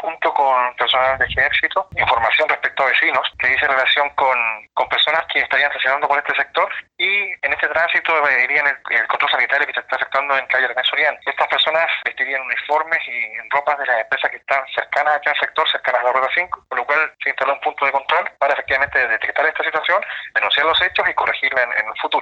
junto con personal de ejército, información respecto a vecinos que dice relación con, con personas que estarían estacionando por este sector y en este tránsito irían el, el, control sanitario que se está efectuando en calle René Soriano. Estas personas vestirían uniformes y en ropas de las empresas que están cercanas acá al sector, cercanas a la Ruta 5, por lo cual se instaló un punto de control para efectivamente detectar esta situación, denunciar los hechos y corregirla en, en el futuro.